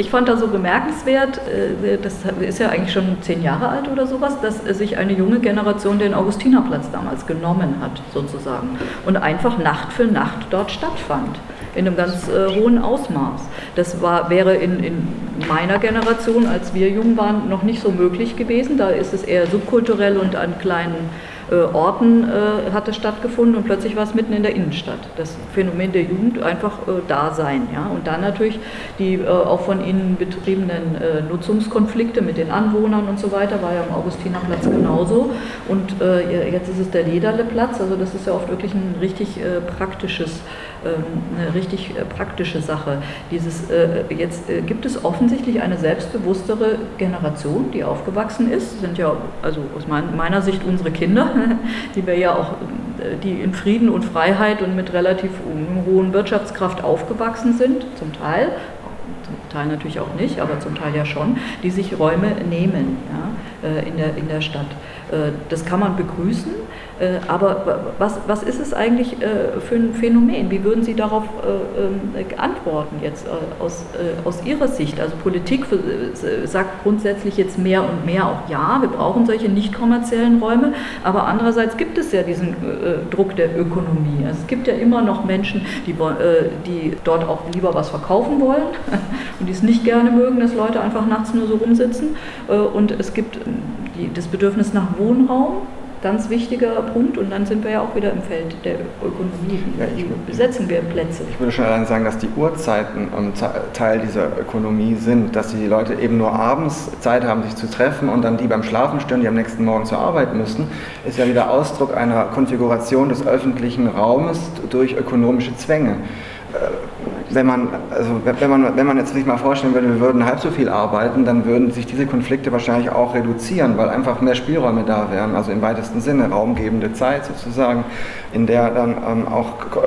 ich fand da so bemerkenswert, äh, das ist ja eigentlich schon zehn Jahre alt oder sowas, dass sich eine junge Generation den Augustinerplatz damals genommen hat, sozusagen, und einfach Nacht für Nacht dort stattfand in einem ganz äh, hohen Ausmaß. Das war, wäre in, in meiner Generation, als wir jung waren, noch nicht so möglich gewesen. Da ist es eher subkulturell und an kleinen Orten äh, hat es stattgefunden und plötzlich war es mitten in der Innenstadt. Das Phänomen der Jugend einfach äh, da sein. Ja? Und dann natürlich die äh, auch von ihnen betriebenen äh, Nutzungskonflikte mit den Anwohnern und so weiter, war ja am Augustinerplatz genauso. Und äh, jetzt ist es der Lederleplatz, also das ist ja oft wirklich ein richtig praktisches ähm, eine richtig äh, praktische Sache. Dieses, äh, jetzt äh, gibt es offensichtlich eine selbstbewusstere Generation, die aufgewachsen ist. Sind ja also aus meiner Sicht unsere Kinder, die wir ja auch, die in Frieden und Freiheit und mit relativ hohen Wirtschaftskraft aufgewachsen sind, zum Teil, zum Teil natürlich auch nicht, aber zum Teil ja schon, die sich Räume nehmen ja, in, der, in der Stadt. Das kann man begrüßen. Äh, aber was, was ist es eigentlich äh, für ein Phänomen? Wie würden Sie darauf äh, ähm, antworten jetzt aus, aus Ihrer Sicht? Also Politik sagt grundsätzlich jetzt mehr und mehr auch ja, wir brauchen solche nicht kommerziellen Räume, aber andererseits gibt es ja diesen Druck der Ökonomie. Also es gibt ja immer noch Menschen, die, die dort auch lieber was verkaufen wollen und die es nicht gerne mögen, dass Leute einfach nachts nur so rumsitzen. Und es gibt die, das Bedürfnis nach Wohnraum ganz wichtiger Punkt. Und dann sind wir ja auch wieder im Feld der Ökonomie. Ja, Wie besetzen wir Plätze? Ich würde schon allein sagen, dass die Uhrzeiten Teil dieser Ökonomie sind, dass die Leute eben nur abends Zeit haben, sich zu treffen und dann die beim Schlafen stören, die am nächsten Morgen zur Arbeit müssen, ist ja wieder Ausdruck einer Konfiguration des öffentlichen Raumes durch ökonomische Zwänge wenn man, also wenn, man, wenn man jetzt sich mal vorstellen würde, wir würden halb so viel arbeiten, dann würden sich diese Konflikte wahrscheinlich auch reduzieren, weil einfach mehr Spielräume da wären, also im weitesten Sinne raumgebende Zeit sozusagen, in der dann ähm, auch äh,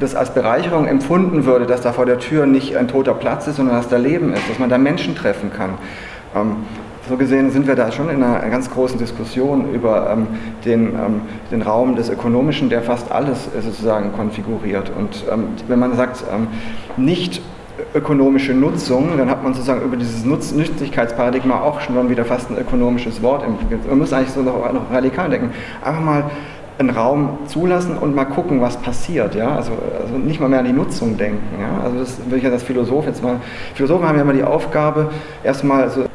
das als Bereicherung empfunden würde, dass da vor der Tür nicht ein toter Platz ist, sondern dass da Leben ist, dass man da Menschen treffen kann. Ähm, so gesehen sind wir da schon in einer ganz großen Diskussion über ähm, den, ähm, den Raum des Ökonomischen, der fast alles äh, sozusagen konfiguriert. Und ähm, wenn man sagt, ähm, nicht ökonomische Nutzung, dann hat man sozusagen über dieses Nützlichkeitsparadigma auch schon wieder fast ein ökonomisches Wort entwickelt. Man muss eigentlich so noch, noch radikal denken. Einfach mal einen Raum zulassen und mal gucken, was passiert. Ja? Also, also nicht mal mehr an die Nutzung denken. Ja? Also das würde ich ja als Philosoph jetzt mal. Philosophen haben ja immer die Aufgabe, erstmal so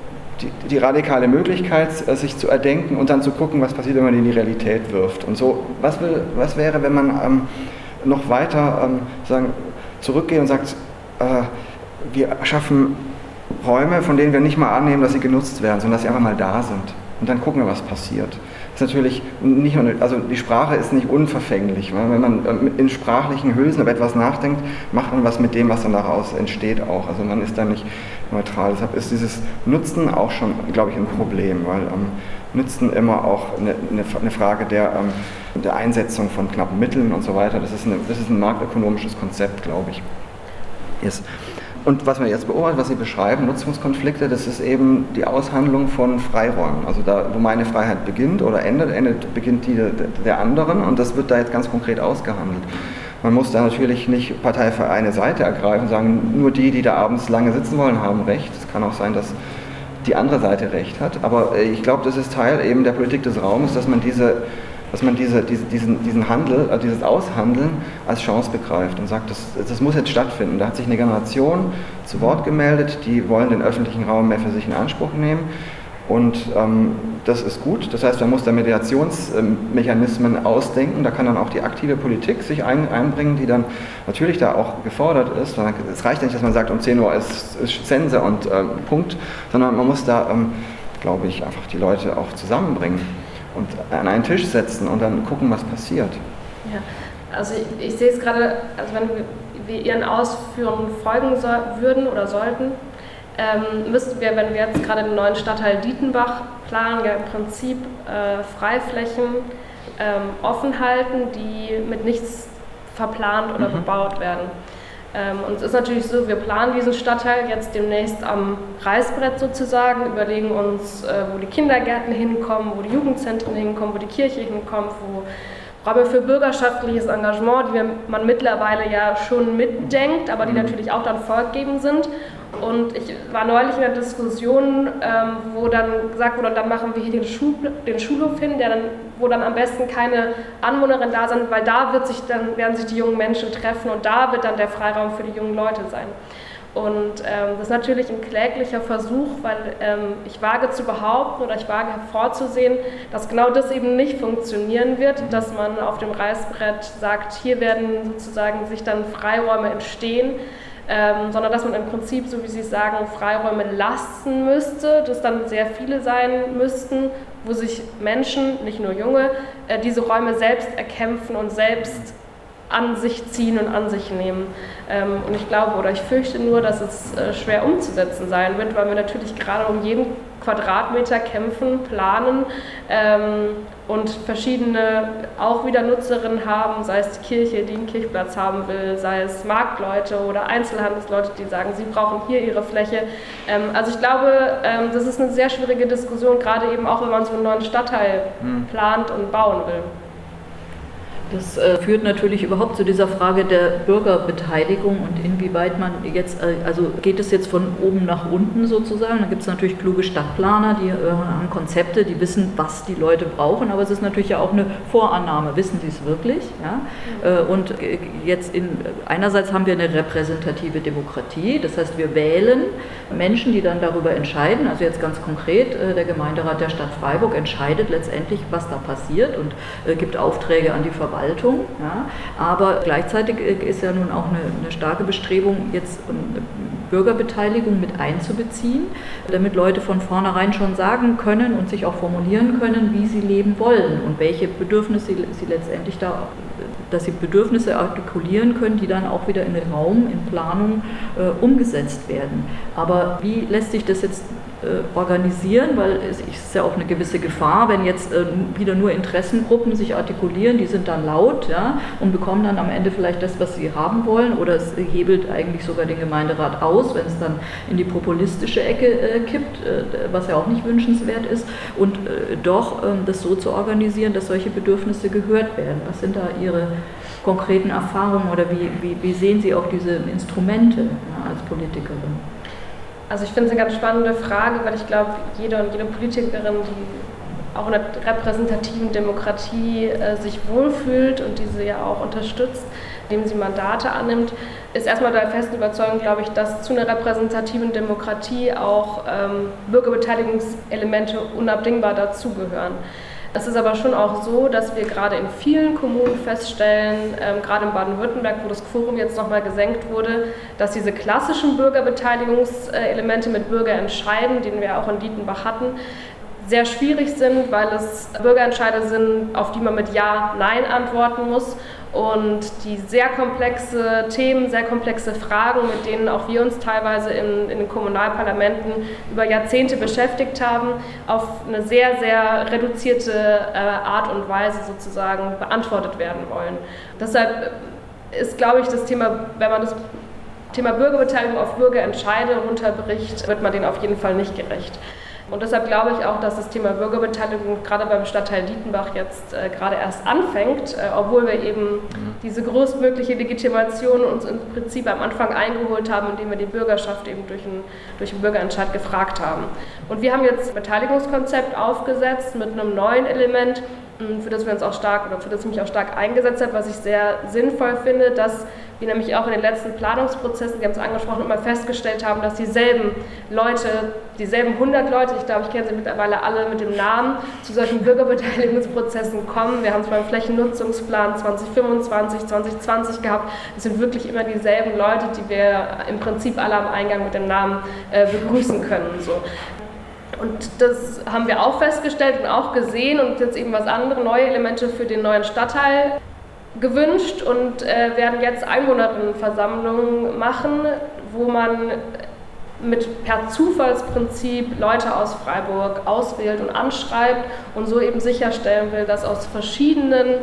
die, radikale Möglichkeit, äh, sich zu erdenken und dann zu gucken, was passiert, wenn man die in die Realität wirft. Und so, was, will, was wäre, wenn man ähm, noch weiter ähm, sagen, zurückgeht und sagt, äh, wir schaffen Räume, von denen wir nicht mal annehmen, dass sie genutzt werden, sondern dass sie einfach mal da sind. Und dann gucken wir, was passiert ist natürlich nicht nur, also die Sprache ist nicht unverfänglich. Weil wenn man ähm, in sprachlichen Hülsen über etwas nachdenkt, macht man was mit dem, was dann daraus entsteht auch. Also man ist da nicht neutral. Deshalb ist dieses Nutzen auch schon, glaube ich, ein Problem, weil ähm, Nutzen immer auch eine, eine Frage der, ähm, der Einsetzung von knappen Mitteln und so weiter. Das ist, eine, das ist ein marktökonomisches Konzept, glaube ich. Yes. Und was wir jetzt beobachten, was Sie beschreiben, Nutzungskonflikte, das ist eben die Aushandlung von Freiräumen. Also da, wo meine Freiheit beginnt oder endet, endet beginnt die der anderen und das wird da jetzt ganz konkret ausgehandelt. Man muss da natürlich nicht Partei für eine Seite ergreifen und sagen, nur die, die da abends lange sitzen wollen, haben Recht. Es kann auch sein, dass die andere Seite Recht hat. Aber äh, ich glaube, das ist Teil eben der Politik des Raumes, dass man diese dass man diese, diese, diesen, diesen Handel, also dieses Aushandeln als Chance begreift und sagt, das, das muss jetzt stattfinden. Da hat sich eine Generation zu Wort gemeldet, die wollen den öffentlichen Raum mehr für sich in Anspruch nehmen. Und ähm, das ist gut. Das heißt, man muss da Mediationsmechanismen ausdenken. Da kann dann auch die aktive Politik sich ein, einbringen, die dann natürlich da auch gefordert ist. Es reicht nicht, dass man sagt, um 10 Uhr ist, ist Sense und ähm, Punkt, sondern man muss da, ähm, glaube ich, einfach die Leute auch zusammenbringen und an einen Tisch setzen und dann gucken, was passiert. Ja, also ich, ich sehe es gerade, also wenn wir Ihren Ausführungen folgen so, würden oder sollten, ähm, müssten wir, wenn wir jetzt gerade den neuen Stadtteil Dietenbach planen, ja im Prinzip äh, Freiflächen ähm, offen halten, die mit nichts verplant oder mhm. bebaut werden. Ähm, und es ist natürlich so, wir planen diesen Stadtteil jetzt demnächst am Reißbrett sozusagen, überlegen uns, äh, wo die Kindergärten hinkommen, wo die Jugendzentren hinkommen, wo die Kirche hinkommt, wo Räume für bürgerschaftliches Engagement, die man mittlerweile ja schon mitdenkt, aber die mhm. natürlich auch dann vorgegeben sind. Und ich war neulich in einer Diskussion, ähm, wo dann gesagt wurde, dann machen wir hier den, Schul den Schulhof hin, dann, wo dann am besten keine Anwohnerin da sind, weil da wird sich dann, werden sich die jungen Menschen treffen und da wird dann der Freiraum für die jungen Leute sein. Und ähm, das ist natürlich ein kläglicher Versuch, weil ähm, ich wage zu behaupten oder ich wage hervorzusehen, dass genau das eben nicht funktionieren wird, dass man auf dem Reißbrett sagt, hier werden sozusagen sich dann Freiräume entstehen, ähm, sondern dass man im Prinzip, so wie Sie sagen, Freiräume lassen müsste, dass dann sehr viele sein müssten, wo sich Menschen, nicht nur Junge, äh, diese Räume selbst erkämpfen und selbst an sich ziehen und an sich nehmen. Ähm, und ich glaube oder ich fürchte nur, dass es äh, schwer umzusetzen sein wird, weil wir natürlich gerade um jeden Quadratmeter kämpfen, planen ähm, und verschiedene auch wieder Nutzerinnen haben, sei es die Kirche, die einen Kirchplatz haben will, sei es Marktleute oder Einzelhandelsleute, die sagen, sie brauchen hier ihre Fläche. Ähm, also ich glaube, das ist eine sehr schwierige Diskussion, gerade eben auch, wenn man so einen neuen Stadtteil hm. plant und bauen will. Das äh, führt natürlich überhaupt zu dieser Frage der Bürgerbeteiligung und inwieweit man jetzt, äh, also geht es jetzt von oben nach unten sozusagen. Da gibt es natürlich kluge Stadtplaner, die äh, haben Konzepte, die wissen, was die Leute brauchen, aber es ist natürlich ja auch eine Vorannahme, wissen sie es wirklich? Ja? Äh, und äh, jetzt in, einerseits haben wir eine repräsentative Demokratie, das heißt wir wählen Menschen, die dann darüber entscheiden, also jetzt ganz konkret, äh, der Gemeinderat der Stadt Freiburg entscheidet letztendlich, was da passiert und gibt Aufträge an die Verwaltung Verwaltung. Ja. Aber gleichzeitig äh, ist ja nun auch eine, eine starke Bestrebung, jetzt Bürgerbeteiligung mit einzubeziehen, damit Leute von vornherein schon sagen können und sich auch formulieren können, wie sie leben wollen und welche Bedürfnisse sie, sie letztendlich da, dass sie Bedürfnisse artikulieren können, die dann auch wieder in den Raum, in Planung äh, umgesetzt werden. Aber wie lässt sich das jetzt organisieren, weil es ist ja auch eine gewisse Gefahr, wenn jetzt äh, wieder nur Interessengruppen sich artikulieren, die sind dann laut ja, und bekommen dann am Ende vielleicht das, was sie haben wollen, oder es hebelt eigentlich sogar den Gemeinderat aus, wenn es dann in die populistische Ecke äh, kippt, äh, was ja auch nicht wünschenswert ist, und äh, doch ähm, das so zu organisieren, dass solche Bedürfnisse gehört werden. Was sind da Ihre konkreten Erfahrungen oder wie, wie, wie sehen Sie auch diese Instrumente ja, als Politikerin? Also ich finde es eine ganz spannende Frage, weil ich glaube, jeder und jede Politikerin, die auch in einer repräsentativen Demokratie äh, sich wohlfühlt und diese ja auch unterstützt, indem sie Mandate annimmt, ist erstmal der festen Überzeugung, glaube ich, dass zu einer repräsentativen Demokratie auch ähm, Bürgerbeteiligungselemente unabdingbar dazugehören. Es ist aber schon auch so, dass wir gerade in vielen Kommunen feststellen, ähm, gerade in Baden-Württemberg, wo das Quorum jetzt nochmal gesenkt wurde, dass diese klassischen Bürgerbeteiligungselemente mit Bürgerentscheiden, den wir auch in Dietenbach hatten, sehr schwierig sind, weil es Bürgerentscheide sind, auf die man mit Ja, Nein antworten muss und die sehr komplexe Themen, sehr komplexe Fragen, mit denen auch wir uns teilweise in, in den Kommunalparlamenten über Jahrzehnte beschäftigt haben, auf eine sehr, sehr reduzierte äh, Art und Weise sozusagen beantwortet werden wollen. Deshalb ist, glaube ich, das Thema, wenn man das Thema Bürgerbeteiligung auf Bürgerentscheide runterbricht, wird man denen auf jeden Fall nicht gerecht. Und deshalb glaube ich auch, dass das Thema Bürgerbeteiligung gerade beim Stadtteil Dietenbach jetzt äh, gerade erst anfängt, äh, obwohl wir eben mhm. diese größtmögliche Legitimation uns im Prinzip am Anfang eingeholt haben, indem wir die Bürgerschaft eben durch einen, durch einen Bürgerentscheid gefragt haben. Und wir haben jetzt ein Beteiligungskonzept aufgesetzt mit einem neuen Element, für das wir uns auch stark oder für das ich mich auch stark eingesetzt habe, was ich sehr sinnvoll finde, dass wir nämlich auch in den letzten Planungsprozessen, die haben es angesprochen, immer festgestellt haben, dass dieselben Leute, dieselben 100 Leute, ich glaube, ich kenne sie mittlerweile alle mit dem Namen, zu solchen Bürgerbeteiligungsprozessen kommen. Wir haben es beim Flächennutzungsplan 2025, 2020 gehabt. Es sind wirklich immer dieselben Leute, die wir im Prinzip alle am Eingang mit dem Namen äh, begrüßen können. So. Und das haben wir auch festgestellt und auch gesehen und jetzt eben was andere neue Elemente für den neuen Stadtteil gewünscht und äh, werden jetzt Einwohnerinnenversammlungen machen, wo man mit per Zufallsprinzip Leute aus Freiburg auswählt und anschreibt und so eben sicherstellen will, dass aus verschiedenen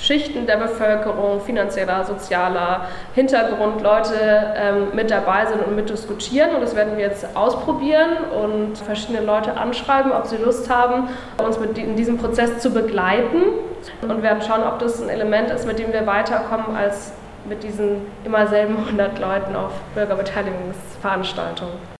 Schichten der Bevölkerung, finanzieller, sozialer Hintergrund Leute ähm, mit dabei sind und mitdiskutieren. Und das werden wir jetzt ausprobieren und verschiedene Leute anschreiben, ob sie Lust haben, uns mit in diesem Prozess zu begleiten und werden schauen, ob das ein Element ist, mit dem wir weiterkommen als mit diesen immer selben 100 Leuten auf Bürgerbeteiligungsveranstaltungen.